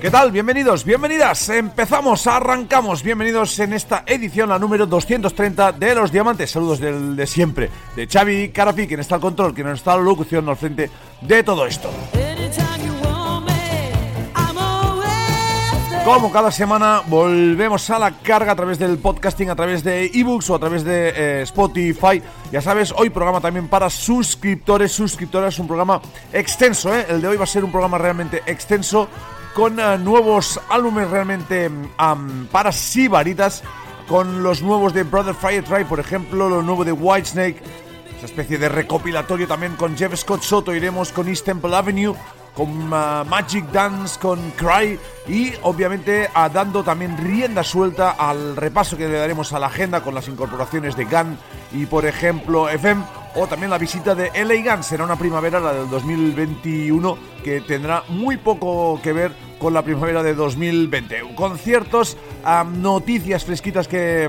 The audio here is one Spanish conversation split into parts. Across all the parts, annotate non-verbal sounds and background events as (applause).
¿Qué tal? Bienvenidos, bienvenidas. Empezamos, arrancamos. Bienvenidos en esta edición, la número 230 de Los Diamantes. Saludos del de siempre, de Xavi Carafi, quien está al control, quien está a la locución al frente de todo esto. Como cada semana volvemos a la carga a través del podcasting, a través de ebooks o a través de eh, Spotify. Ya sabes, hoy programa también para suscriptores, suscriptoras, un programa extenso. ¿eh? El de hoy va a ser un programa realmente extenso con eh, nuevos álbumes realmente um, para sibaritas, con los nuevos de Brother Fire Try, por ejemplo, lo nuevo de Whitesnake, esa especie de recopilatorio también con Jeff Scott Soto, iremos con East Temple Avenue, con uh, Magic Dance, con Cry y obviamente uh, dando también rienda suelta al repaso que le daremos a la agenda con las incorporaciones de Gun y por ejemplo FM o también la visita de LA Gun. Será una primavera, la del 2021, que tendrá muy poco que ver con la primavera de 2020. Conciertos, noticias fresquitas que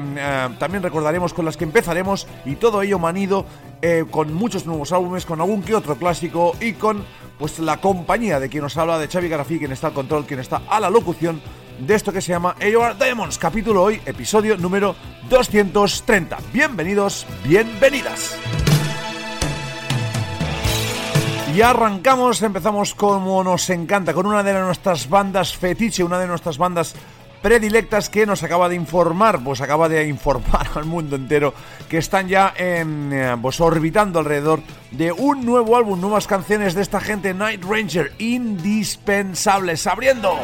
también recordaremos con las que empezaremos y todo ello manido eh, con muchos nuevos álbumes, con algún que otro clásico y con pues la compañía de quien nos habla, de Xavi Garafí, quien está al control, quien está a la locución de esto que se llama AOR Diamonds, capítulo hoy, episodio número 230. Bienvenidos, bienvenidas. Y arrancamos, empezamos como nos encanta, con una de nuestras bandas fetiche, una de nuestras bandas predilectas que nos acaba de informar, pues acaba de informar (laughs) al mundo entero que están ya en, eh, pues orbitando alrededor de un nuevo álbum, nuevas canciones de esta gente, Night Ranger, indispensables, abriendo.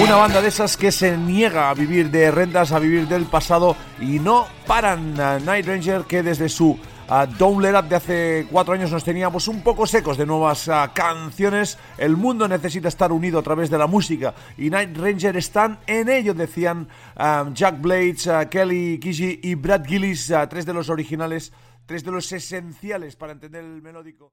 Una banda de esas que se niega a vivir de rentas, a vivir del pasado y no paran. Night Ranger que desde su Don't Let Up de hace cuatro años nos teníamos un poco secos de nuevas canciones. El mundo necesita estar unido a través de la música y Night Ranger están en ello, decían Jack Blades, Kelly Kiji y Brad Gillis, tres de los originales, tres de los esenciales para entender el melódico.